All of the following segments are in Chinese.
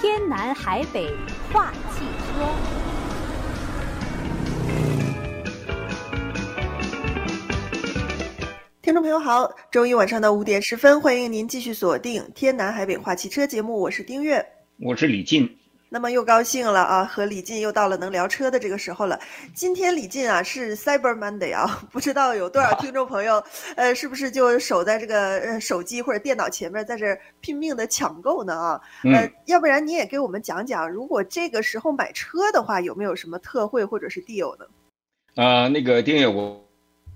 天南海北话汽车。听众朋友好，周一晚上的五点十分，欢迎您继续锁定《天南海北话汽车》节目，我是丁月，我是李进。那么又高兴了啊，和李进又到了能聊车的这个时候了。今天李进啊是 Cyber Monday 啊，不知道有多少听众朋友，呃，是不是就守在这个呃手机或者电脑前面，在这拼命的抢购呢啊？呃，嗯、要不然你也给我们讲讲，如果这个时候买车的话，有没有什么特惠或者是 deal 呢？呃，那个丁月，我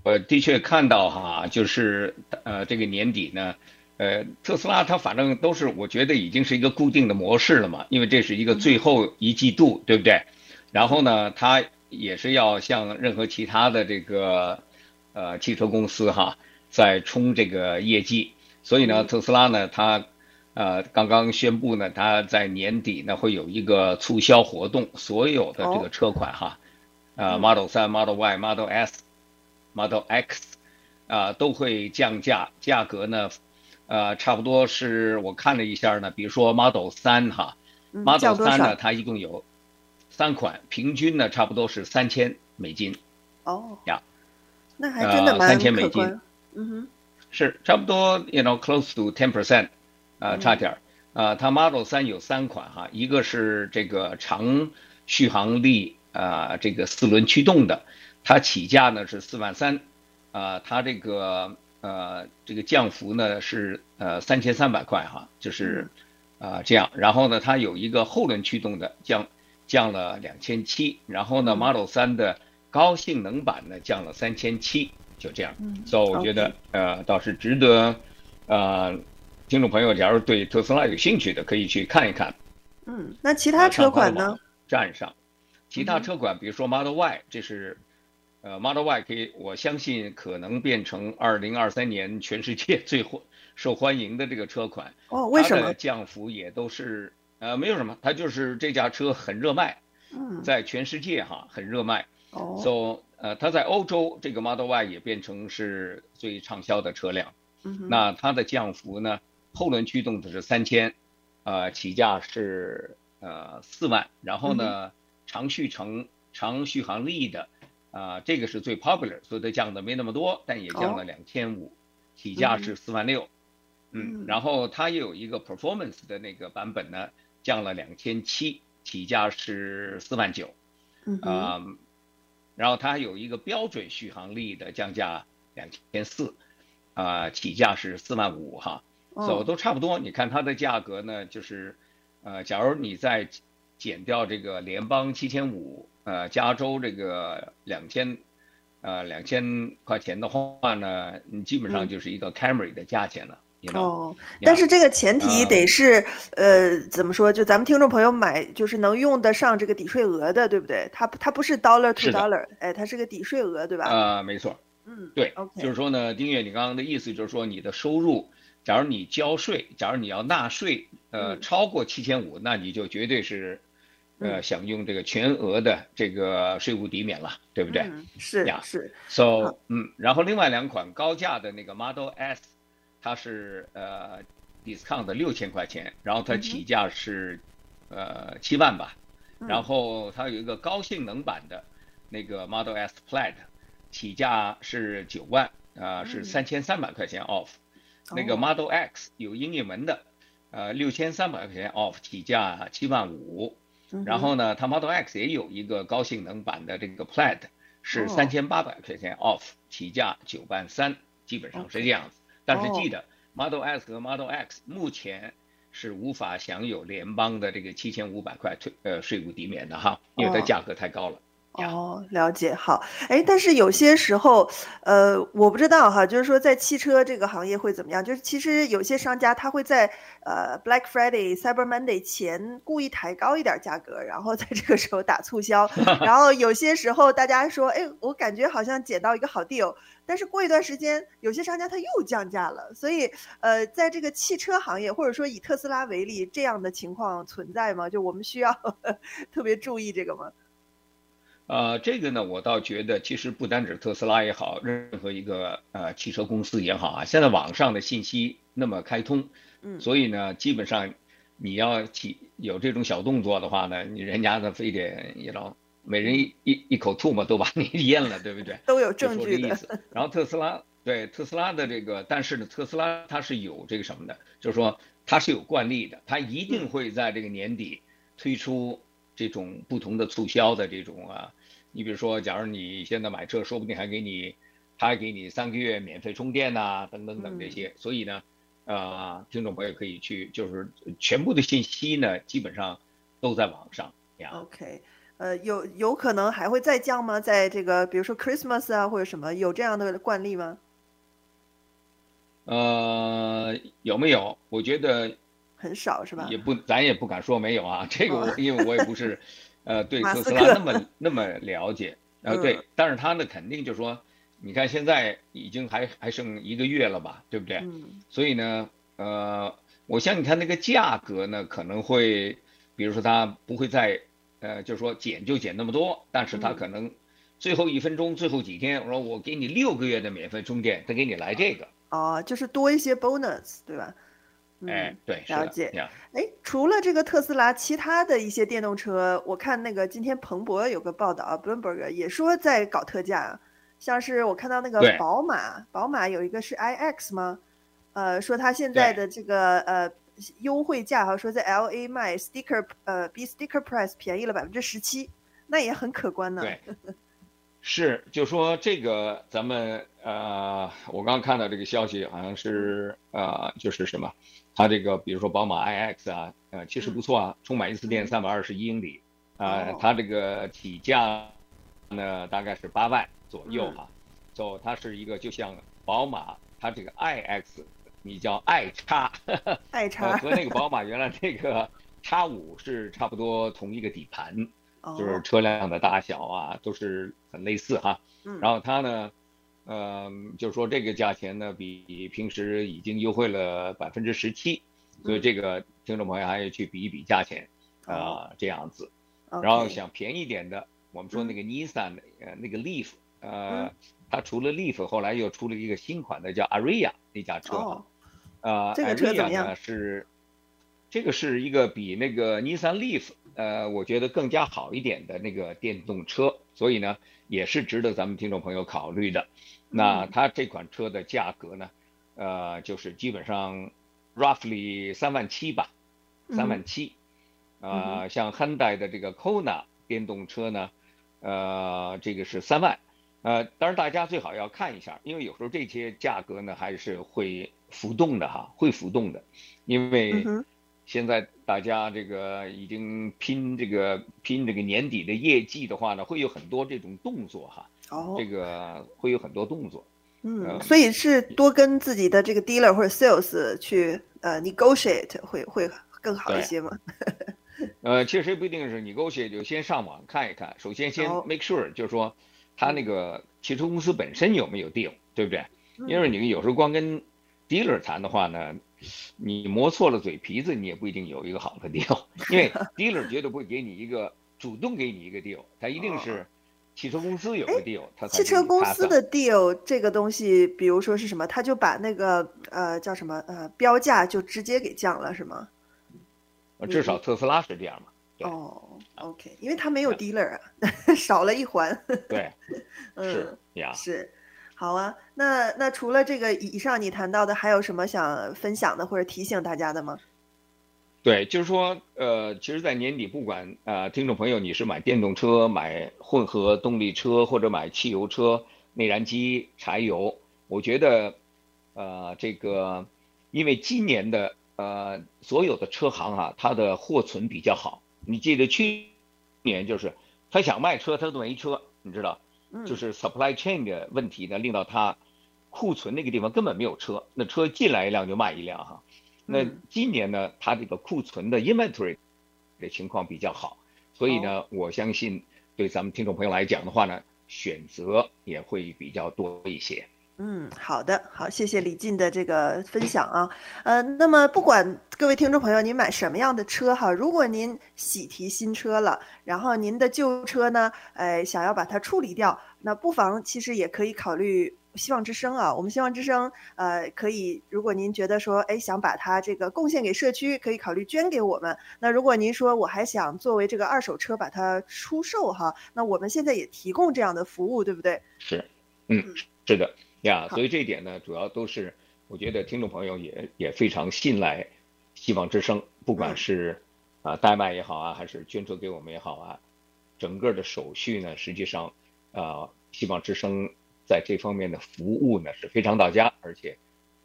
我的确看到哈，就是呃这个年底呢。呃，特斯拉它反正都是，我觉得已经是一个固定的模式了嘛，因为这是一个最后一季度，对不对？然后呢，它也是要像任何其他的这个呃汽车公司哈，在冲这个业绩。所以呢，特斯拉呢，它呃刚刚宣布呢，它在年底呢会有一个促销活动，所有的这个车款哈，呃 Model 3、Model Y、Model S、Model X 啊都会降价，价格呢。呃，差不多是我看了一下呢，比如说 Model 三哈、嗯、，Model 三呢，它一共有三款，平均呢差不多是三千美金。哦，呀，那还真的蛮。三千美金，嗯哼，是差不多，you know close to ten percent，啊，差点儿。啊、嗯，它 Model 三有三款哈，一个是这个长续航力啊，这个四轮驱动的，它起价呢是四万三，啊，它这个。呃，这个降幅呢是呃三千三百块哈，就是啊、呃、这样。然后呢，它有一个后轮驱动的降降了两千七，然后呢，Model 3的高性能版呢降了三千七，就这样。所以我觉得呃倒是值得呃听众朋友，假如对特斯拉有兴趣的，可以去看一看。嗯，那其他车款呢？站上，其他车款，比如说 Model Y，这是。呃，Model Y 可以，我相信可能变成二零二三年全世界 最受欢迎的这个车款。哦，为什么？它的降幅也都是呃，没有什么，它就是这架车很热卖，嗯，在全世界哈很热卖。哦。So 呃，它在欧洲这个 Model Y 也变成是最畅销的车辆。嗯。那它的降幅呢？后轮驱动的是三千，呃，起价是呃四万，然后呢，长续程长续航力的。啊，这个是最 popular，所以它降的没那么多，但也降了两千五，起价是四万六，嗯，然后它也有一个 performance 的那个版本呢，降了两千七，起价是四万九，嗯啊，然后它还有一个标准续航力的降价两千四，啊，起价是四万五哈，所以都差不多。你看它的价格呢，就是，呃，假如你在减掉这个联邦七千五。呃，加州这个两千，呃，两千块钱的话呢，你基本上就是一个 Camry 的价钱了。嗯、you know? 哦，但是这个前提得是，呃，呃，怎么说？就咱们听众朋友买，就是能用得上这个抵税额的，对不对？它它不是 dollar to dollar，哎，它是个抵税额，对吧？啊、呃，没错。嗯，对，OK。就是说呢，丁月，你刚刚的意思就是说，你的收入，假如你交税，假如你要纳税，呃，超过七千五，那你就绝对是。呃，享用这个全额的这个税务抵免了，对不对？嗯、是呀，是。So，嗯，然后另外两款高价的那个 Model S，它是呃 discount 的六千块钱，然后它起价是、嗯、呃七万吧，然后它有一个高性能版的那个 Model S Plaid，起价是九万，啊、呃，是三千三百块钱 off、嗯。那个 Model X 有英译文的，呃，六千三百块钱 off，起价七万五。然后呢，它 Model X 也有一个高性能版的这个 Plaid，是三千八百块钱 off，起价九万三，基本上是这样子。但是记得 Model S 和 Model X 目前是无法享有联邦的这个七千五百块退呃税务抵免的哈，因为它价格太高了。哦，了解，好，哎，但是有些时候，呃，我不知道哈，就是说在汽车这个行业会怎么样？就是其实有些商家他会在呃 Black Friday、Cyber Monday 前故意抬高一点价格，然后在这个时候打促销，然后有些时候大家说，哎，我感觉好像捡到一个好 deal，但是过一段时间，有些商家他又降价了，所以呃，在这个汽车行业，或者说以特斯拉为例，这样的情况存在吗？就我们需要呵 呵特别注意这个吗？呃，这个呢，我倒觉得其实不单指特斯拉也好，任何一个呃汽车公司也好啊，现在网上的信息那么开通，嗯，所以呢，基本上你要起有这种小动作的话呢，你人家呢非得你知道，每人一一一口唾沫都把你 咽了，对不对？都有证据的。意思。然后特斯拉对特斯拉的这个，但是呢，特斯拉它是有这个什么的，就是说它是有惯例的，它一定会在这个年底推出这种不同的促销的这种啊。你比如说，假如你现在买车，说不定还给你，他还给你三个月免费充电呐、啊，等等等这些。嗯、所以呢，呃，听众朋友可以去，就是全部的信息呢，基本上都在网上。OK，呃，有有可能还会再降吗？在这个，比如说 Christmas 啊，或者什么，有这样的惯例吗？呃，有没有？我觉得很少，是吧？也不，咱也不敢说没有啊。这个我，因为我也不是。呃，对特斯拉那么那么了解，呃，对，但是他呢，肯定就是说，你看现在已经还还剩一个月了吧，对不对？嗯。所以呢，呃，我想你看那个价格呢，可能会，比如说他不会再，呃，就是说减就减那么多，但是他可能最后一分钟、最后几天，我说我给你六个月的免费充电，再给你来这个。哦，就是多一些 bonus，对吧？哎，对，了解。哎，除了这个特斯拉，其他的一些电动车，我看那个今天彭博有个报道啊，Bloomberg 也说在搞特价，像是我看到那个宝马，宝马有一个是 iX 吗？呃，说它现在的这个呃优惠价哈，说在 LA 卖 sticker 呃比 sticker price 便宜了百分之十七，那也很可观呢。对，是，就说这个咱们呃，我刚刚看到这个消息，好像是呃，就是什么？它这个，比如说宝马 iX 啊，呃，其实不错啊，充满一次电三百二十一英里，啊，它这个起价呢大概是八万左右哈，就它是一个就像宝马它这个 iX，你叫 i 叉，i 叉和那个宝马原来那个叉五是差不多同一个底盘，就是车辆的大小啊都是很类似哈，然后它呢。嗯，就是说这个价钱呢，比平时已经优惠了百分之十七，所以这个听众朋友还要去比一比价钱，啊、呃，这样子。然后想便宜点的，嗯、我们说那个 Nissan 呃那个 Leaf，呃，它除了 Leaf，后来又出了一个新款的叫 Ariya 那架车啊，呃，这个车怎么样？呢是，这个是一个比那个 Nissan Leaf，呃，我觉得更加好一点的那个电动车，所以呢，也是值得咱们听众朋友考虑的。那它这款车的价格呢，呃，就是基本上，roughly 三万七吧，三万七，呃，像 Hyundai 的这个 Kona 电动车呢，呃，这个是三万，呃，当然大家最好要看一下，因为有时候这些价格呢还是会浮动的哈，会浮动的，因为现在大家这个已经拼这个拼这个年底的业绩的话呢，会有很多这种动作哈。哦，这个会有很多动作，嗯，呃、所以是多跟自己的这个 dealer 或者 sales 去呃 negotiate 会会更好一些吗？呃，其实不一定是 negotiate，就先上网看一看。首先先 make sure，、哦、就是说他那个汽车公司本身有没有 deal，对不对？嗯、因为你有时候光跟 dealer 谈的话呢，你磨错了嘴皮子，你也不一定有一个好的 deal，因为 dealer 绝对不会给你一个主动给你一个 deal，他一定是。哦汽车公司有个 deal，他汽车公司的 deal 这个东西，比如说是什么，他就把那个呃叫什么呃标价就直接给降了，是吗？至少特斯拉是这样嘛。哦，OK，因为他没有 dealer 啊，少了一环。对，嗯，是呀，是，好啊。那那除了这个以上你谈到的，还有什么想分享的或者提醒大家的吗？对，就是说，呃，其实，在年底，不管啊、呃，听众朋友，你是买电动车、买混合动力车，或者买汽油车、内燃机、柴油，我觉得，呃，这个，因为今年的呃所有的车行啊，它的货存比较好。你记得去年就是他想卖车，他都没车，你知道，就是 supply chain 的问题呢，令到他库存那个地方根本没有车，那车进来一辆就卖一辆哈。那今年呢，它这个库存的 inventory 的情况比较好，所以呢，我相信对咱们听众朋友来讲的话呢，选择也会比较多一些。嗯，好的，好，谢谢李进的这个分享啊。呃，那么不管各位听众朋友您买什么样的车哈，如果您喜提新车了，然后您的旧车呢，呃，想要把它处理掉，那不妨其实也可以考虑。希望之声啊，我们希望之声呃可以，如果您觉得说哎想把它这个贡献给社区，可以考虑捐给我们。那如果您说我还想作为这个二手车把它出售哈，那我们现在也提供这样的服务，对不对？是，嗯，是的呀。所以这一点呢，主要都是我觉得听众朋友也也非常信赖希望之声，不管是啊代卖也好啊，还是捐助给我们也好啊。整个的手续呢，实际上，啊，希望之声在这方面的服务呢是非常到家，而且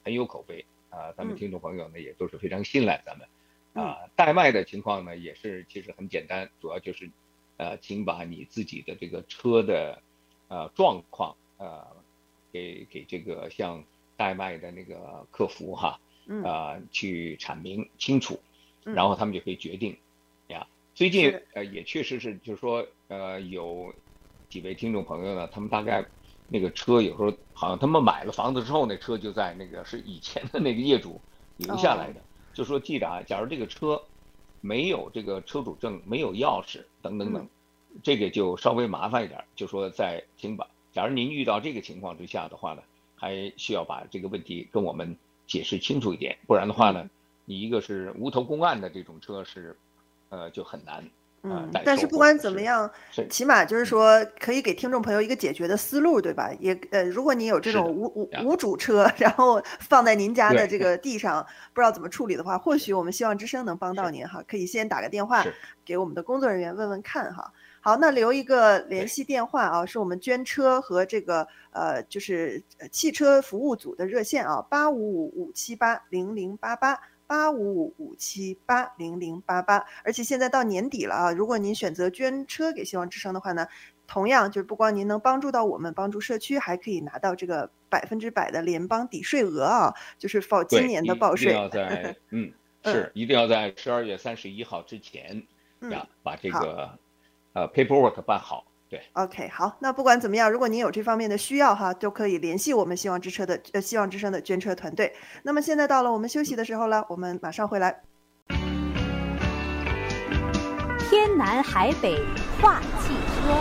很有口碑啊。咱们听众朋友呢也都是非常信赖咱们，啊，代卖的情况呢也是其实很简单，主要就是，呃，请把你自己的这个车的，呃，状况，呃，给给这个像代卖的那个客服哈，啊，去阐明清楚，然后他们就可以决定。呀。最近呃也确实是，就是说呃有几位听众朋友呢，他们大概那个车有时候好像他们买了房子之后，那车就在那个是以前的那个业主留下来的，就说记得啊，假如这个车没有这个车主证、没有钥匙等等等，这个就稍微麻烦一点，就说在请把，假如您遇到这个情况之下的话呢，还需要把这个问题跟我们解释清楚一点，不然的话呢，你一个是无头公案的这种车是。呃，就很难。嗯，但是不管怎么样，起码就是说可以给听众朋友一个解决的思路，对吧？也呃，如果你有这种无无无主车，然后放在您家的这个地上，不知道怎么处理的话，或许我们希望之声能帮到您哈。可以先打个电话给我们的工作人员问问看哈。好，那留一个联系电话啊，是我们捐车和这个呃，就是汽车服务组的热线啊，八五五五七八零零八八。八五五五七八零零八八，而且现在到年底了啊！如果您选择捐车给希望之声的话呢，同样就是不光您能帮助到我们，帮助社区，还可以拿到这个百分之百的联邦抵税额啊！就是报今年的报税。一定要 在嗯，是一定要在十二月三十一号之前呀，把这个呃 paperwork 办好。对，OK，好，那不管怎么样，如果您有这方面的需要哈，都可以联系我们希望之车的呃希望之声的捐车团队。那么现在到了我们休息的时候了，我们马上回来。天南海北话汽车，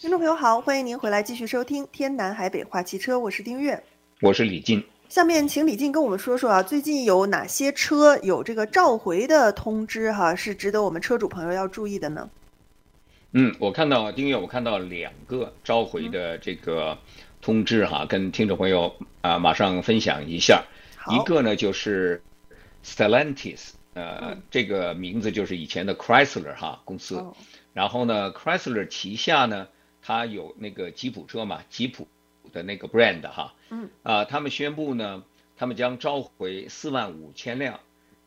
听众朋友好，欢迎您回来继续收听天南海北话汽车，我是丁月，我是李进。下面请李静跟我们说说啊，最近有哪些车有这个召回的通知哈，是值得我们车主朋友要注意的呢？嗯，我看到丁月，我看到两个召回的这个通知哈，跟听众朋友啊马上分享一下。一个呢就是 Stellantis，呃，这个名字就是以前的 Chrysler 哈公司。然后呢，Chrysler 旗下呢，它有那个吉普车嘛，吉普。的那个 brand 哈，嗯啊，他们宣布呢，他们将召回四万五千辆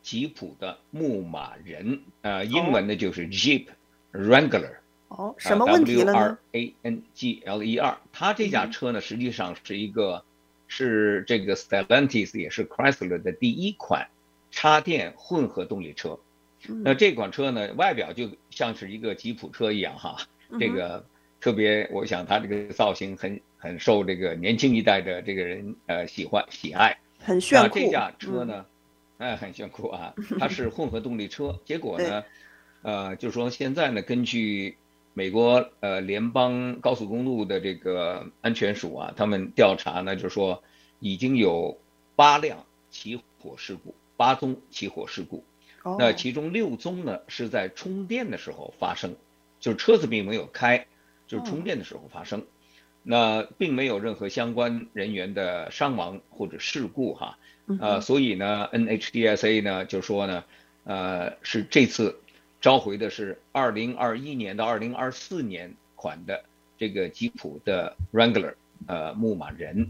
吉普的牧马人，呃，英文呢就是 Jeep Wrangler。哦，什么问题了呢？W R A N G L E R。它这架车呢，实际上是一个，是这个 Stellantis 也是 Chrysler 的第一款插电混合动力车。那这款车呢，外表就像是一个吉普车一样哈，这个特别，我想它这个造型很。很受这个年轻一代的这个人呃喜欢喜爱，很炫酷。这架车呢，哎、嗯，很炫酷啊！它是混合动力车。结果呢，呃，就是说现在呢，根据美国呃联邦高速公路的这个安全署啊，他们调查呢，就是说已经有八辆起火事故，八宗起火事故。哦、那其中六宗呢是在充电的时候发生，就是车子并没有开，就是充电的时候发生。哦那并没有任何相关人员的伤亡或者事故哈，呃，所以呢，NHDSA 呢就说呢，呃，是这次召回的是二零二一年到二零二四年款的这个吉普的 Wrangler，呃，牧马人，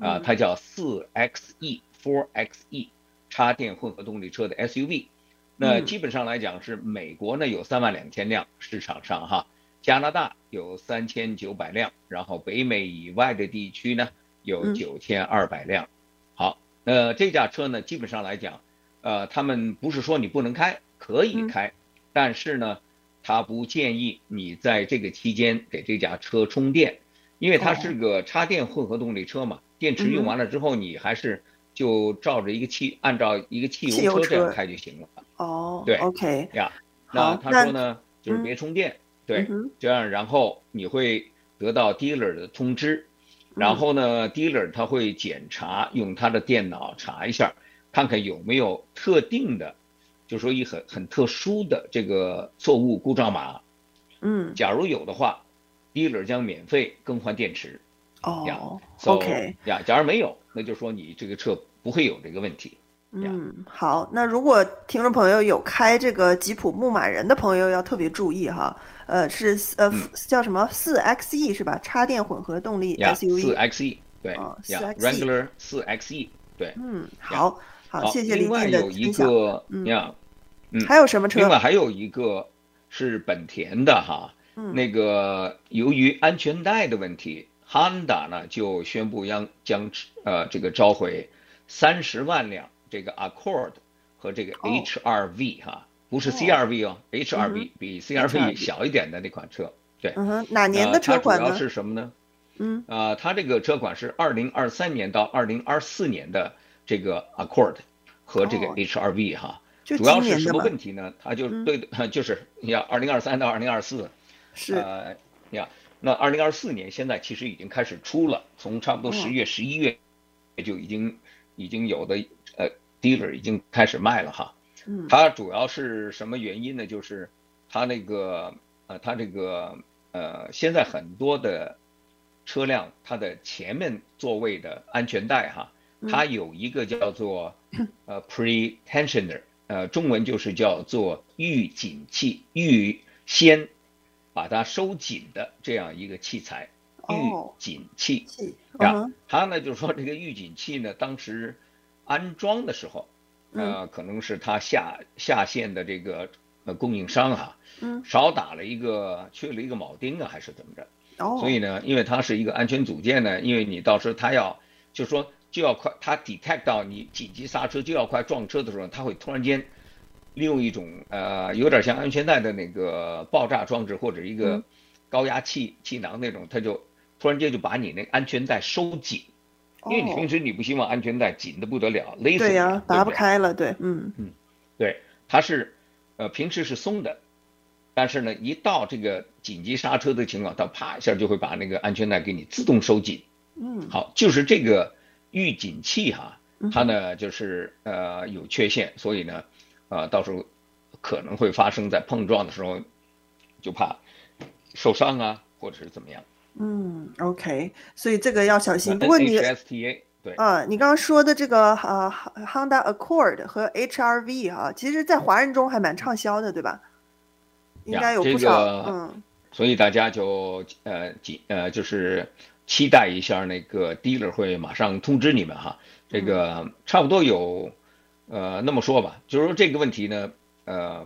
啊，它叫四 XE Four XE 插电混合动力车的 SUV，那基本上来讲是美国呢有三万两千辆市场上哈。加拿大有三千九百辆，然后北美以外的地区呢有九千二百辆。好，那，这架车呢，基本上来讲，呃，他们不是说你不能开，可以开，但是呢，他不建议你在这个期间给这架车充电，因为它是个插电混合动力车嘛，电池用完了之后，你还是就照着一个汽，按照一个汽油车这样开就行了。哦，对，OK，呀，那他说呢，就是别充电。对，这样然后你会得到 dealer 的通知，然后呢，dealer 他会检查，用他的电脑查一下，看看有没有特定的，就说一很很特殊的这个错误故障码。嗯，假如有的话，dealer 将免费更换电池。哦，OK，呀，假如没有，那就说你这个车不会有这个问题。嗯，好，那如果听众朋友有开这个吉普牧马人的朋友要特别注意哈，呃，是呃、嗯、叫什么四 XE 是吧？插电混合动力 SUV。四 XE 对。哦，四 Wrangler 四 XE 对。嗯，好，好，谢谢李另外有一个呀，嗯，还有什么车？另外还有一个是本田的哈，嗯、那个由于安全带的问题，Honda 呢就宣布将将呃这个召回三十万辆。这个 Accord 和这个 HRV 哈、oh. 啊，不是 CRV 哦、oh.，HRV 比 CRV 小一点的那款车，对，嗯哼，哪年的车款呢？它主要是什么呢？嗯，啊，它这个车款是二零二三年到二零二四年的这个 Accord 和这个 HRV 哈、oh.，主要是什么问题呢？它就对的，嗯、就是要二零二三到二零二四，是呃呀，那二零二四年现在其实已经开始出了，从差不多十月十一、oh. 月就已经已经有的。呃，dealer 已经开始卖了哈，嗯，它主要是什么原因呢？就是它那个呃，它这个呃，现在很多的车辆，它的前面座位的安全带哈，它有一个叫做呃 pretensioner，呃，中文就是叫做预紧器，预先把它收紧的这样一个器材，预警器，啊，它呢就是说这个预警器呢，当时。安装的时候，呃，可能是他下下线的这个呃供应商哈，嗯，少打了一个缺了一个铆钉啊，还是怎么着？哦，所以呢，因为它是一个安全组件呢，因为你到时候它要就是说就要快，它 detect 到你紧急刹车就要快撞车的时候，它会突然间利用一种呃有点像安全带的那个爆炸装置或者一个高压气气囊那种，它就突然间就把你那安全带收紧。因为你平时你不希望安全带紧的不得了，勒死呀，拔不开了，对，嗯嗯，对，它是，呃，平时是松的，但是呢，一到这个紧急刹车的情况，它啪一下就会把那个安全带给你自动收紧。嗯，好，就是这个预警器哈，它呢就是呃有缺陷，所以呢，呃，到时候可能会发生在碰撞的时候，就怕受伤啊，或者是怎么样。嗯，OK，所以这个要小心。不过你 HSTA 对啊，你刚刚说的这个呃 Honda Accord 和 HRV 啊，其实，在华人中还蛮畅销的，对吧？应该有不少。这个、嗯，所以大家就呃几呃就是期待一下那个 dealer 会马上通知你们哈。这个差不多有呃那么说吧，就是说这个问题呢，呃，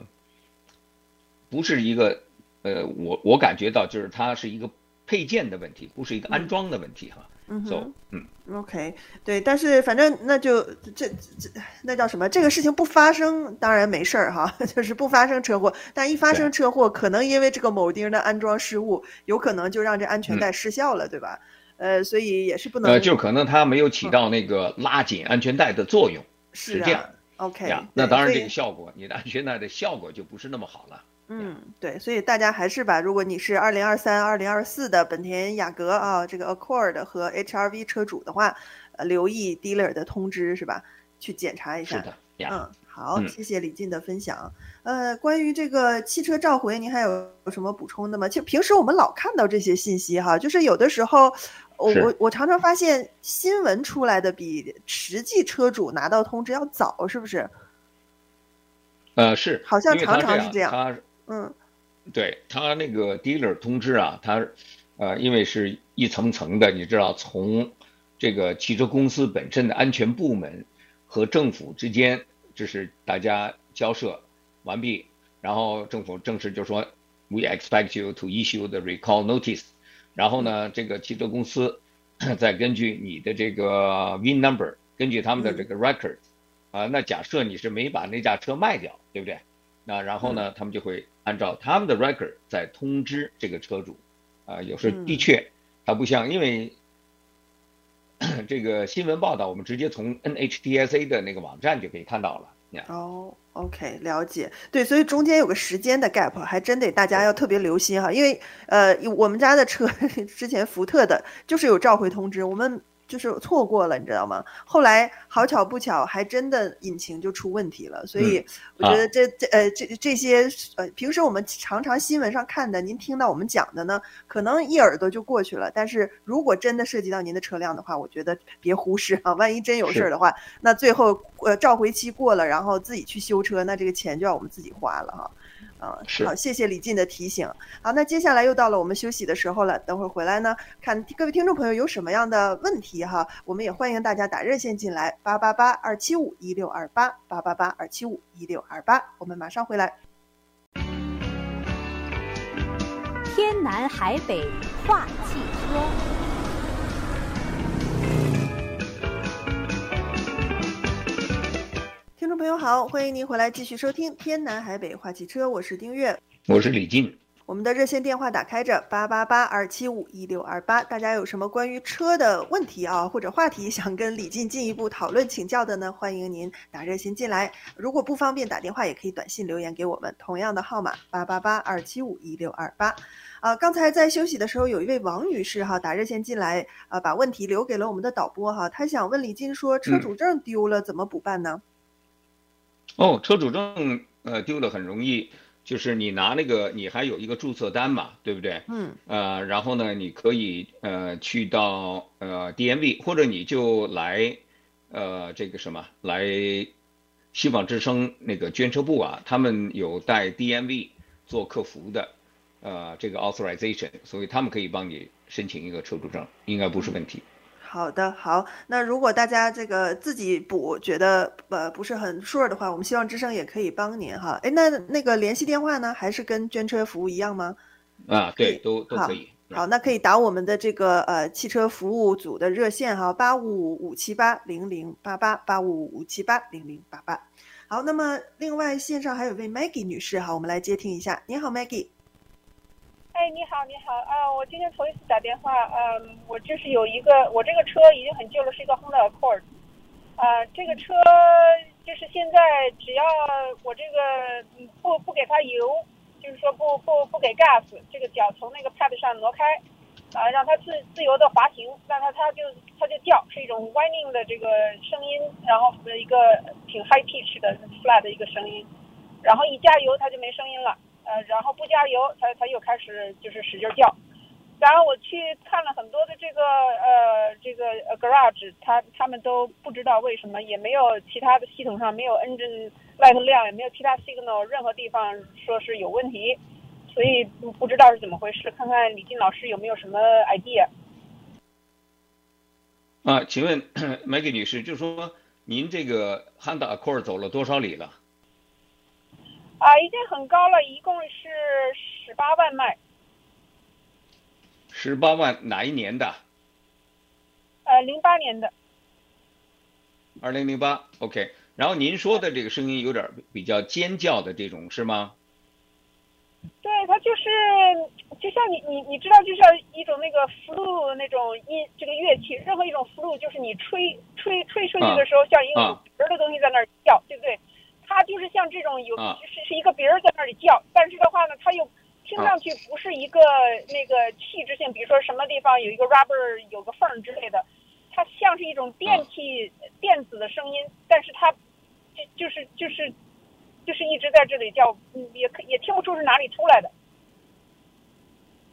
不是一个呃我我感觉到就是它是一个。配件的问题不是一个安装的问题哈，嗯，so, 嗯，OK，对，但是反正那就这这那叫什么？这个事情不发生当然没事儿哈，就是不发生车祸，但一发生车祸，可能因为这个铆钉的安装失误，有可能就让这安全带失效了，嗯、对吧？呃，所以也是不能，呃，就可能它没有起到那个拉紧安全带的作用，是这样，OK，那当然这个效果，你的安全带的效果就不是那么好了。嗯，对，所以大家还是把，如果你是二零二三、二零二四的本田雅阁啊，这个 Accord 和 HRV 车主的话，呃，留意 dealer 的通知是吧？去检查一下。是的，嗯，好，谢谢李进的分享。呃，关于这个汽车召回，您还有什么补充的吗？其实平时我们老看到这些信息哈，就是有的时候，我我我常常发现新闻出来的比实际车主拿到通知要早，是不是？呃，是，好像常常是这样。嗯，对他那个 dealer 通知啊，他呃，因为是一层层的，你知道，从这个汽车公司本身的安全部门和政府之间，就是大家交涉完毕，然后政府正式就说 we expect you to issue the recall notice，然后呢，这个汽车公司再根据你的这个 VIN number，根据他们的这个 record，啊，那假设你是没把那架车卖掉，对不对？那然后呢，他们就会按照他们的 record 再通知这个车主，啊，有时候的确，它不像，因为 这个新闻报道，我们直接从 NHTSA 的那个网站就可以看到了，哦、oh,，OK，了解。对，所以中间有个时间的 gap，还真得大家要特别留心哈，因为呃，我们家的车 之前福特的，就是有召回通知，我们。就是错过了，你知道吗？后来好巧不巧，还真的引擎就出问题了。所以我觉得这、这呃这这些呃平时我们常常新闻上看的，您听到我们讲的呢，可能一耳朵就过去了。但是如果真的涉及到您的车辆的话，我觉得别忽视啊。万一真有事儿的话，那最后呃召回期过了，然后自己去修车，那这个钱就要我们自己花了哈。啊，好，谢谢李静的提醒。好，那接下来又到了我们休息的时候了。等会儿回来呢，看各位听众朋友有什么样的问题哈，我们也欢迎大家打热线进来，八八八二七五一六二八，八八八二七五一六二八。我们马上回来。天南海北话汽车。听众朋友好，欢迎您回来继续收听《天南海北话汽车》，我是丁月，我是李静。我们的热线电话打开着八八八二七五一六二八，大家有什么关于车的问题啊，或者话题想跟李静进一步讨论请教的呢？欢迎您打热线进来。如果不方便打电话，也可以短信留言给我们，同样的号码八八八二七五一六二八。啊，刚才在休息的时候，有一位王女士哈打热线进来啊，把问题留给了我们的导播哈，她想问李静说，车主证丢了怎么补办呢？嗯哦，车主证呃丢了很容易，就是你拿那个你还有一个注册单嘛，对不对？嗯。呃，然后呢，你可以呃去到呃 DMV，或者你就来呃这个什么来希望之声那个捐车部啊，他们有带 DMV 做客服的，呃这个 authorization，所以他们可以帮你申请一个车主证，应该不是问题。好的，好。那如果大家这个自己补觉得呃不是很 sure 的话，我们希望之声也可以帮您哈。哎，那那个联系电话呢，还是跟捐车服务一样吗？啊，对，都都可以。好，那可以打我们的这个呃汽车服务组的热线哈，八五五五七八零零八八八五五五七八零零八八。好，那么另外线上还有位 Maggie 女士哈，我们来接听一下。你好，Maggie。哎，你好，你好啊！我今天头一次打电话，嗯，我就是有一个，我这个车已经很旧了，是一个 Honda Accord，啊，这个车就是现在只要我这个不不给它油，就是说不不不给 gas，这个脚从那个 pad 上挪开，啊，让它自自由的滑行，那它它就它就叫，是一种 whining 的这个声音，然后是一个挺 high pitch 的 flat 的一个声音，然后一加油它就没声音了。呃，然后不加油，它它又开始就是使劲叫。然后我去看了很多的这个呃这个 garage，他他们都不知道为什么，也没有其他的系统上没有 engine light 亮，也没有其他 signal，任何地方说是有问题，所以不知道是怎么回事。看看李静老师有没有什么 idea？啊，请问 Maggie 女士，就是说您这个 Honda Accord 走了多少里了？啊，已经很高了，一共是十八万卖。十八万哪一年的？呃，零八年的。二零零八，OK。然后您说的这个声音有点比较尖叫的这种是吗？对，它就是就像你你你知道，就像一种那个 flute 那种音，这个乐器，任何一种 flute 就是你吹吹吹出去的时候，像一个有鼻儿的东西在那儿叫，啊、对不对？它就是像这种有是是一个别人在那里叫，但是的话呢，它又听上去不是一个那个气质性，比如说什么地方有一个 rubber 有个缝之类的，它像是一种电器电子的声音，但是它就就是就是就是一直在这里叫，也可也听不出是哪里出来的。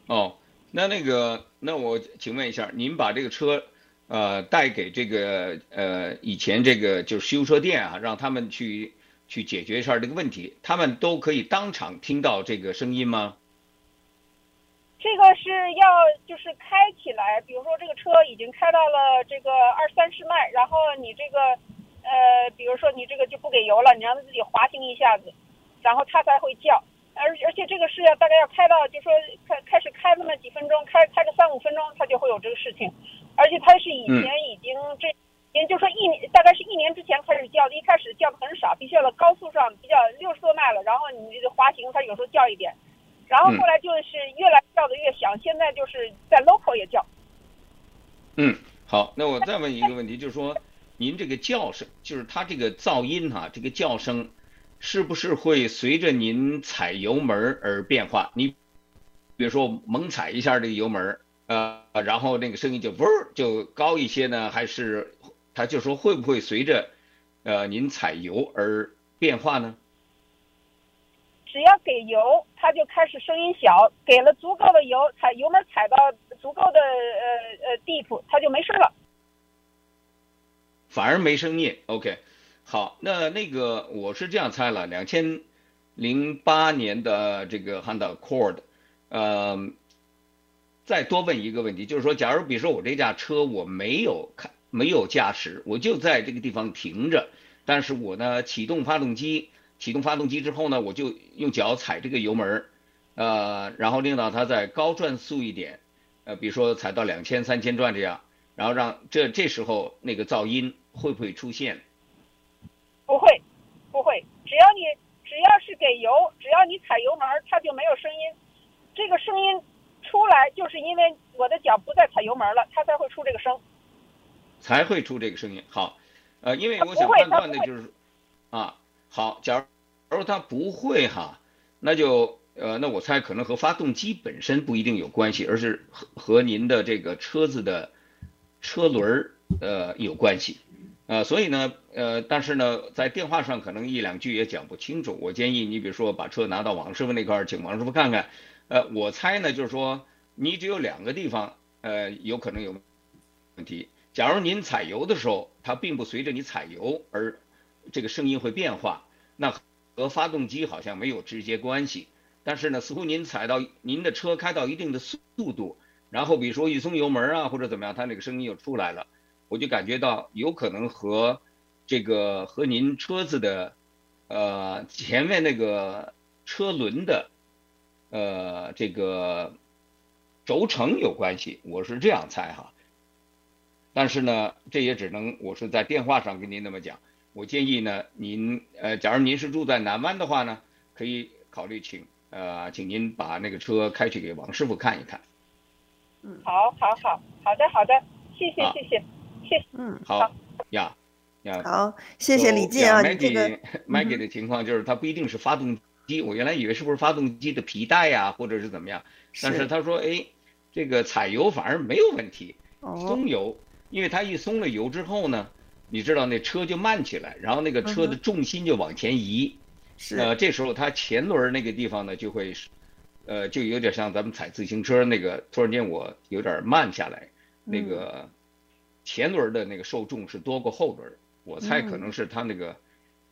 哦，那那个那我请问一下，您把这个车呃带给这个呃以前这个就是修车店啊，让他们去。去解决一下这个问题，他们都可以当场听到这个声音吗？这个是要就是开起来，比如说这个车已经开到了这个二三十迈，然后你这个呃，比如说你这个就不给油了，你让它自己滑行一下子，然后它才会叫。而而且这个是要大概要开到，就说开开始开那么几分钟，开开个三五分钟，它就会有这个事情。而且它是以前已经这。嗯也就是说，一年大概是一年之前开始叫的，一开始叫的很少，必须要在高速上比较六十多迈了，然后你这个滑行，它有时候叫一点，然后后来就是越来叫的越响，现在就是在 local 也叫。嗯，好，那我再问一个问题，就是说，您这个叫声，就是它这个噪音哈、啊，这个叫声，是不是会随着您踩油门而变化？你比如说猛踩一下这个油门，呃，然后那个声音就嗡就高一些呢，还是他就说会不会随着呃您踩油而变化呢？只要给油，它就开始声音小；给了足够的油，踩油门踩到足够的呃呃 deep，它就没事了。反而没声音。OK，好，那那个我是这样猜了，两千零八年的这个 Honda Accord，呃，再多问一个问题，就是说，假如比如说我这架车我没有开没有驾驶，我就在这个地方停着，但是我呢启动发动机。启动发动机之后呢，我就用脚踩这个油门，呃，然后令到它再高转速一点，呃，比如说踩到两千、三千转这样，然后让这这时候那个噪音会不会出现？不会，不会，只要你只要是给油，只要你踩油门，它就没有声音。这个声音出来，就是因为我的脚不再踩油门了，它才会出这个声。才会出这个声音。好，呃，因为我想判断的就是，啊。好，假如它不会哈，那就呃，那我猜可能和发动机本身不一定有关系，而是和和您的这个车子的车轮儿呃有关系，呃，所以呢，呃，但是呢，在电话上可能一两句也讲不清楚。我建议你比如说把车拿到王师傅那块儿，请王师傅看看。呃，我猜呢，就是说你只有两个地方呃有可能有问题。假如您踩油的时候，它并不随着你踩油而。这个声音会变化，那和发动机好像没有直接关系。但是呢，似乎您踩到您的车开到一定的速度，然后比如说一松油门啊或者怎么样，它那个声音又出来了，我就感觉到有可能和这个和您车子的呃前面那个车轮的呃这个轴承有关系，我是这样猜哈。但是呢，这也只能我是在电话上跟您那么讲。我建议呢，您呃，假如您是住在南湾的话呢，可以考虑请呃，请您把那个车开去给王师傅看一看。嗯，好，好，好，好的，好的，谢谢，谢谢，谢谢。嗯，好呀呀。好，谢谢李进啊。Maggie Maggie 的情况就是它不一定是发动机，我原来以为是不是发动机的皮带呀，或者是怎么样，但是他说哎，这个踩油反而没有问题，松油，因为它一松了油之后呢。你知道那车就慢起来，然后那个车的重心就往前移，是呃，这时候它前轮那个地方呢就会，呃，就有点像咱们踩自行车那个，突然间我有点慢下来，那个前轮的那个受重是多过后轮，我猜可能是它那个。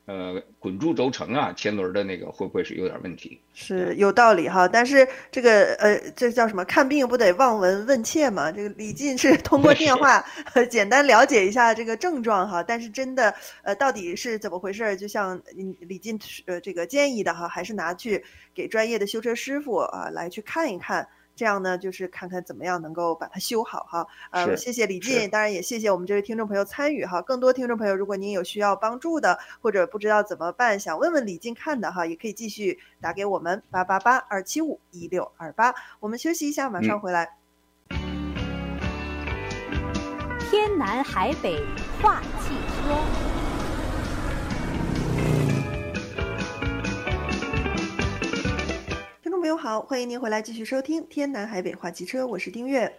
呃，滚珠轴承啊，前轮的那个会不会是有点问题？是有道理哈，但是这个呃，这叫什么？看病不得望闻问切嘛。这个李进是 通过电话 简单了解一下这个症状哈，但是真的呃，到底是怎么回事？就像李进呃这个建议的哈，还是拿去给专业的修车师傅啊来去看一看。这样呢，就是看看怎么样能够把它修好哈。呃，谢谢李进，当然也谢谢我们这位听众朋友参与哈。更多听众朋友，如果您有需要帮助的，或者不知道怎么办，想问问李进看的哈，也可以继续打给我们八八八二七五一六二八。我们休息一下，马上回来。嗯、天南海北话汽车。朋友好，欢迎您回来继续收听《天南海北话汽车》，我是丁月，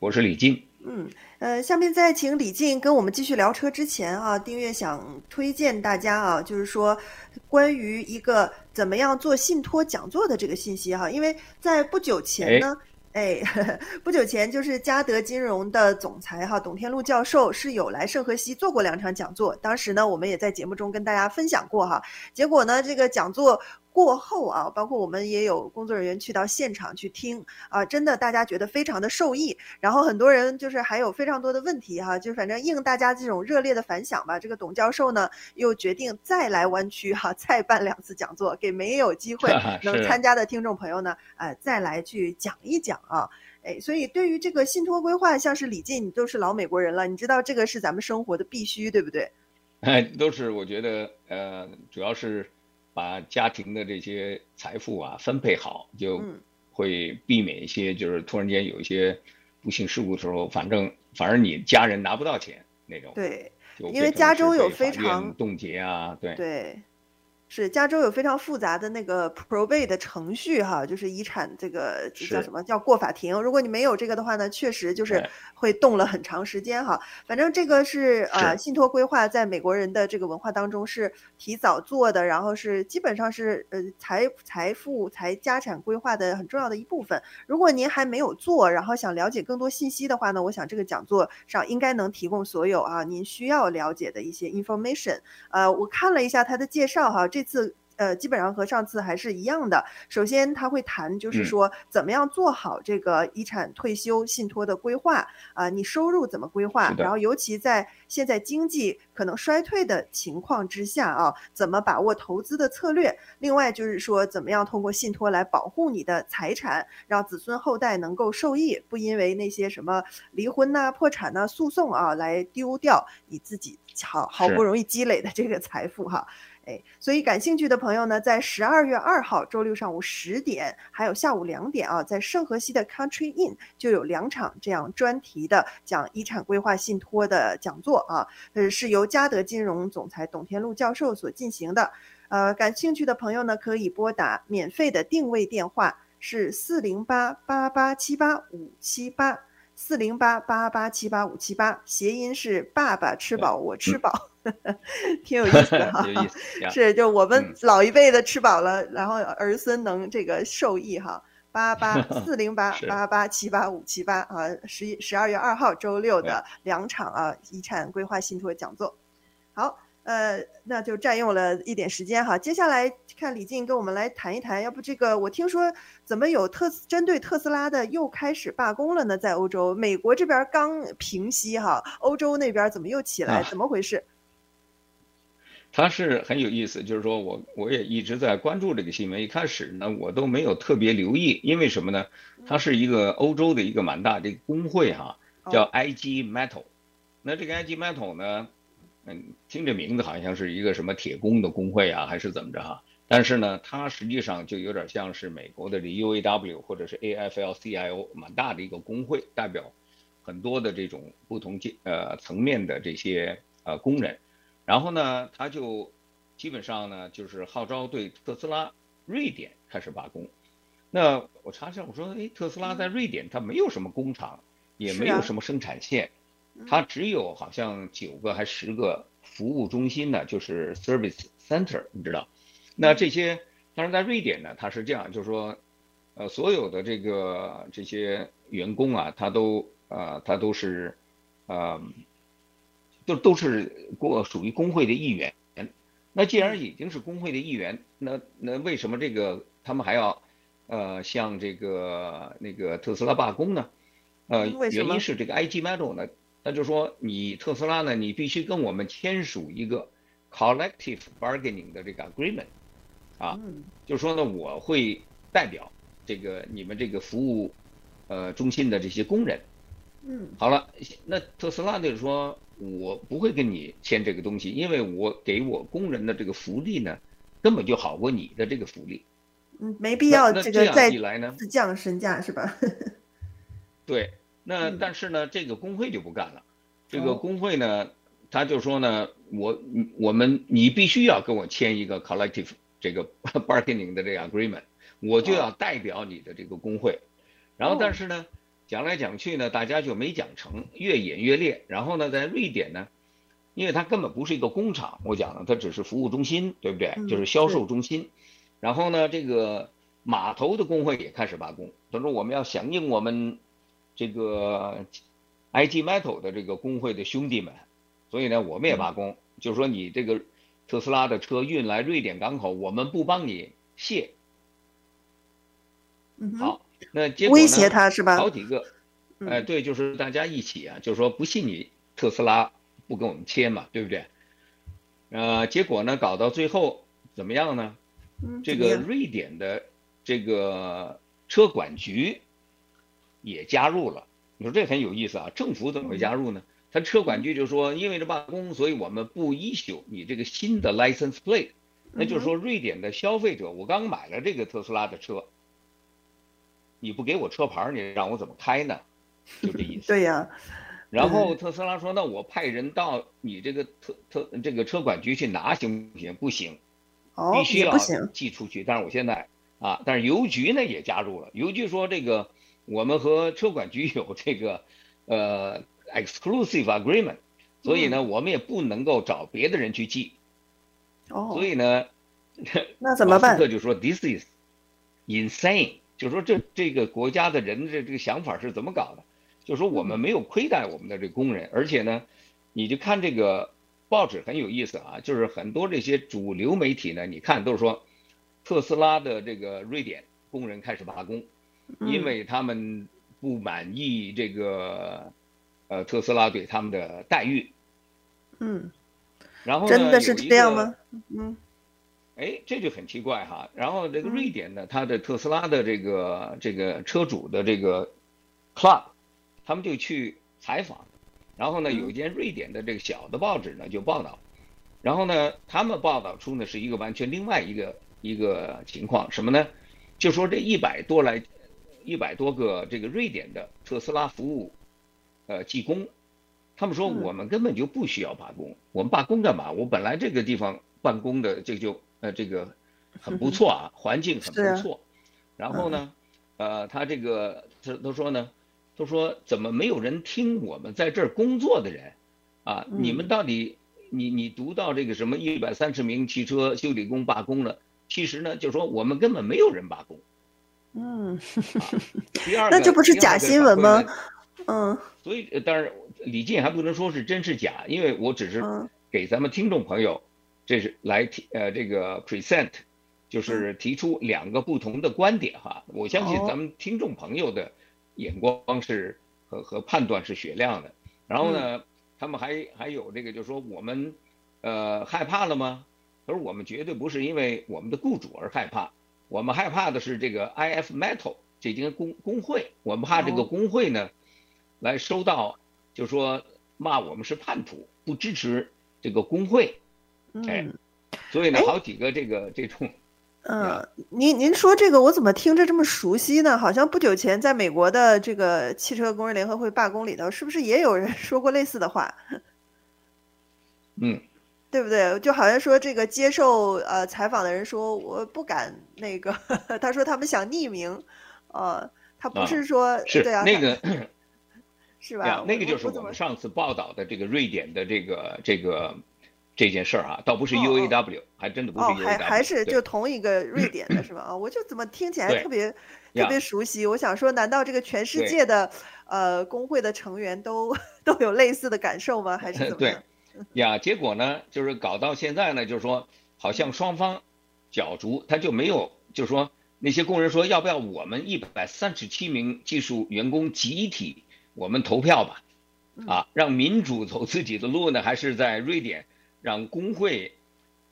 我是李静。嗯，呃，下面在请李静跟我们继续聊车之前啊，丁月想推荐大家啊，就是说关于一个怎么样做信托讲座的这个信息哈、啊，因为在不久前呢。哎哎，不久前就是嘉德金融的总裁哈董天禄教授是有来圣荷西做过两场讲座，当时呢我们也在节目中跟大家分享过哈。结果呢这个讲座过后啊，包括我们也有工作人员去到现场去听啊，真的大家觉得非常的受益。然后很多人就是还有非常多的问题哈，就反正应大家这种热烈的反响吧，这个董教授呢又决定再来湾区哈，再办两次讲座，给没有机会 能参加的听众朋友呢，呃再来去讲一讲。啊，哎，所以对于这个信托规划，像是李进，你都是老美国人了，你知道这个是咱们生活的必须，对不对？哎，都是我觉得，呃，主要是把家庭的这些财富啊分配好，就会避免一些，就是突然间有一些不幸事故的时候，反正反正你家人拿不到钱，那种。对，因为加州有非常冻结啊，对对。是加州有非常复杂的那个 probate 的程序哈，就是遗产这个叫什么叫过法庭。如果你没有这个的话呢，确实就是会动了很长时间哈。反正这个是呃信托规划在美国人的这个文化当中是提早做的，然后是基本上是呃财财富财家产规划的很重要的一部分。如果您还没有做，然后想了解更多信息的话呢，我想这个讲座上应该能提供所有啊您需要了解的一些 information。呃，我看了一下他的介绍哈，这。这次呃，基本上和上次还是一样的。首先，他会谈，就是说怎么样做好这个遗产退休信托的规划啊，你收入怎么规划？然后，尤其在现在经济可能衰退的情况之下啊，怎么把握投资的策略？另外，就是说怎么样通过信托来保护你的财产，让子孙后代能够受益，不因为那些什么离婚呐、破产呐、诉讼啊来丢掉你自己好好不容易积累的这个财富哈。哎，所以感兴趣的朋友呢，在十二月二号周六上午十点，还有下午两点啊，在圣荷西的 Country Inn 就有两场这样专题的讲遗产规划信托的讲座啊，呃，是由嘉德金融总裁董天禄教授所进行的。呃，感兴趣的朋友呢，可以拨打免费的定位电话，是四零八八八七八五七八，四零八八八七八五七八，谐音是爸爸吃饱我吃饱。挺有意思的哈，是就我们老一辈的吃饱了，然后儿孙能这个受益哈。八八 四零八八八七八五七八啊，十一十二月二号周六的两场啊遗产规划信托讲座。好，呃，那就占用了一点时间哈。接下来看李静跟我们来谈一谈，要不这个我听说怎么有特针对特斯拉的又开始罢工了呢？在欧洲，美国这边刚平息哈，欧洲那边怎么又起来？怎么回事？它是很有意思，就是说我我也一直在关注这个新闻。一开始呢，我都没有特别留意，因为什么呢？它是一个欧洲的一个蛮大的工会哈，叫 IG Metal。那这个 IG Metal 呢，嗯，听这名字好像是一个什么铁工的工会啊，还是怎么着哈？但是呢，它实际上就有点像是美国的这 UAW 或者是 AFL-CIO 蛮大的一个工会，代表很多的这种不同阶呃层面的这些呃工人。然后呢，他就基本上呢，就是号召对特斯拉瑞典开始罢工。那我查一下，我说，哎，特斯拉在瑞典，它没有什么工厂，也没有什么生产线，它只有好像九个还十个服务中心呢，就是 service center，你知道？那这些，但是在瑞典呢，它是这样，就是说，呃，所有的这个这些员工啊，他都呃，他都是，呃。都都是过属于工会的一员，那既然已经是工会的一员，那那为什么这个他们还要，呃，向这个那个特斯拉罢工呢？呃，原因是这个 IG Metals 呢，那就说你特斯拉呢，你必须跟我们签署一个 collective bargaining 的这个 agreement，啊，就说呢，我会代表这个你们这个服务，呃，中心的这些工人，嗯，好了，那特斯拉就是说。我不会跟你签这个东西，因为我给我工人的这个福利呢，根本就好过你的这个福利。嗯，没必要这个再自降身价是吧？对，那但是呢，这个工会就不干了。这个工会呢，他就说呢，我我们你必须要跟我签一个 collective 这个 bargaining 的这个 agreement，我就要代表你的这个工会。然后但是呢。讲来讲去呢，大家就没讲成，越演越烈。然后呢，在瑞典呢，因为它根本不是一个工厂，我讲了，它只是服务中心，对不对？就是销售中心。然后呢，这个码头的工会也开始罢工，他说我们要响应我们这个 IG Metals 的这个工会的兄弟们，所以呢，我们也罢工。就是说，你这个特斯拉的车运来瑞典港口，我们不帮你卸。好。那结果呢？威胁他是吧？好几个，哎，对，就是大家一起啊，就是说不信你特斯拉不跟我们签嘛，对不对？呃，结果呢，搞到最后怎么样呢？这个瑞典的这个车管局也加入了。你说这很有意思啊，政府怎么会加入呢？他车管局就说，因为这罢工，所以我们不 issue 你这个新的 license plate。那就是说，瑞典的消费者，我刚买了这个特斯拉的车。你不给我车牌，你让我怎么开呢？就这意思。对呀，然后特斯拉说：“那我派人到你这个特特这个车管局去拿行不行？不行，哦，必须要。寄出去。但是我现在啊，但是邮局呢也加入了。邮局说这个我们和车管局有这个呃 exclusive agreement，所以呢，我们也不能够找别的人去寄。哦，所以呢，那怎么办？马斯克就说 This is insane，就说这这个国家的人的这个想法是怎么搞的？就说我们没有亏待我们的这工人，而且呢，你就看这个报纸很有意思啊，就是很多这些主流媒体呢，你看都是说，特斯拉的这个瑞典工人开始罢工，因为他们不满意这个呃特斯拉对他们的待遇。嗯，然后真的是这样吗？嗯，哎，这就很奇怪哈。然后这个瑞典呢，它的特斯拉的这个这个车主的这个 club。他们就去采访，然后呢，有一间瑞典的这个小的报纸呢就报道，然后呢，他们报道出呢是一个完全另外一个一个情况，什么呢？就说这一百多来一百多个这个瑞典的特斯拉服务呃技工，他们说我们根本就不需要罢工，我们罢工干嘛？我本来这个地方办公的这就呃这个很不错啊，环境很不错，然后呢，呃，他这个他他说呢。他说怎么没有人听我们在这儿工作的人，啊，你们到底你你读到这个什么一百三十名汽车修理工罢工了？其实呢，就是说我们根本没有人罢工。嗯，第二，那这不是假新闻吗？嗯，所以当然李进还不能说是真是假，因为我只是给咱们听众朋友，这是来提呃这个 present，就是提出两个不同的观点哈。我相信咱们听众朋友的。眼光是和和判断是雪亮的，然后呢，嗯、他们还还有这个，就是说我们，呃，害怕了吗？他说我们绝对不是因为我们的雇主而害怕，我们害怕的是这个 IF Metal 这间工工会，我们怕这个工会呢，来收到，就是说骂我们是叛徒，不支持这个工会，哎，所以呢，好几个这个这种。嗯，您您说这个我怎么听着这么熟悉呢？好像不久前在美国的这个汽车工人联合会罢工里头，是不是也有人 说过类似的话？嗯，对不对？就好像说这个接受呃采访的人说，我不敢那个，他说他们想匿名，呃，他不是说、啊、是对啊，那个是吧？那个就是我们上次报道的这个瑞典的这个这个。这件事儿啊，倒不是 UAW，、哦、还真的不是 UAW，、哦、还还是就同一个瑞典的 是吧？啊，我就怎么听起来特别特别熟悉？我想说，难道这个全世界的呃工会的成员都 都有类似的感受吗？还是 怎么样？对呀，结果呢，就是搞到现在呢，就是说，好像双方角逐，他就没有，就是说那些工人说，要不要我们一百三十七名技术员工集体我们投票吧？啊，让民主走自己的路呢，还是在瑞典？让工会，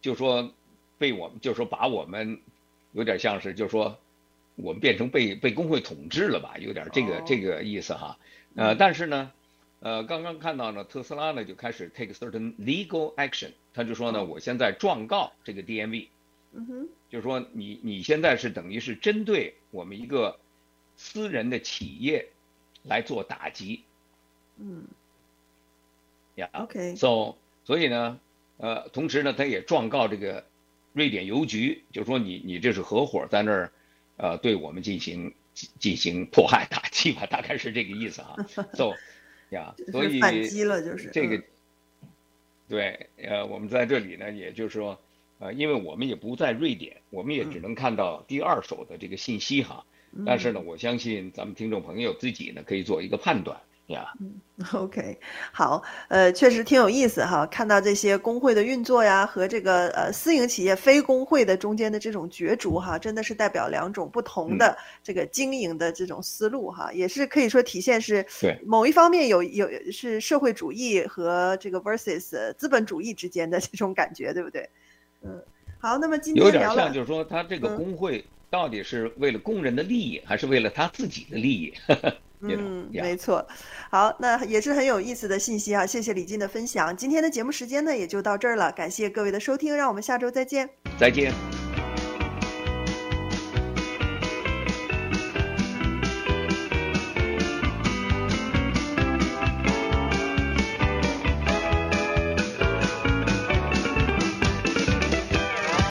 就说被我们，就说把我们，有点像是，就说我们变成被被工会统治了吧，有点这个、oh. 这个意思哈。呃，但是呢，呃，刚刚看到呢，特斯拉呢就开始 take certain legal action，他就说呢，我现在状告这个 DMV，嗯哼，就是说你你现在是等于是针对我们一个私人的企业来做打击，嗯，，Yeah，OK，So，所以呢。呃，同时呢，他也状告这个瑞典邮局，就说你你这是合伙在那儿，呃，对我们进行进行迫害打击吧，大概是这个意思啊。So，呀，所以反击了就是这个，对，呃，我们在这里呢，也就是说，呃，因为我们也不在瑞典，我们也只能看到第二手的这个信息哈。但是呢，我相信咱们听众朋友自己呢，可以做一个判断。嗯，OK，好，呃，确实挺有意思哈，看到这些工会的运作呀，和这个呃私营企业非工会的中间的这种角逐哈，真的是代表两种不同的这个经营的这种思路哈，也是可以说体现是某一方面有有是社会主义和这个 versus 资本主义之间的这种感觉，对不对？嗯，好，那么今天有点像就是说他这个工会到底是为了工人的利益，还是为了他自己的利益？嗯，没错，好，那也是很有意思的信息啊！谢谢李静的分享。今天的节目时间呢，也就到这儿了，感谢各位的收听，让我们下周再见。再见。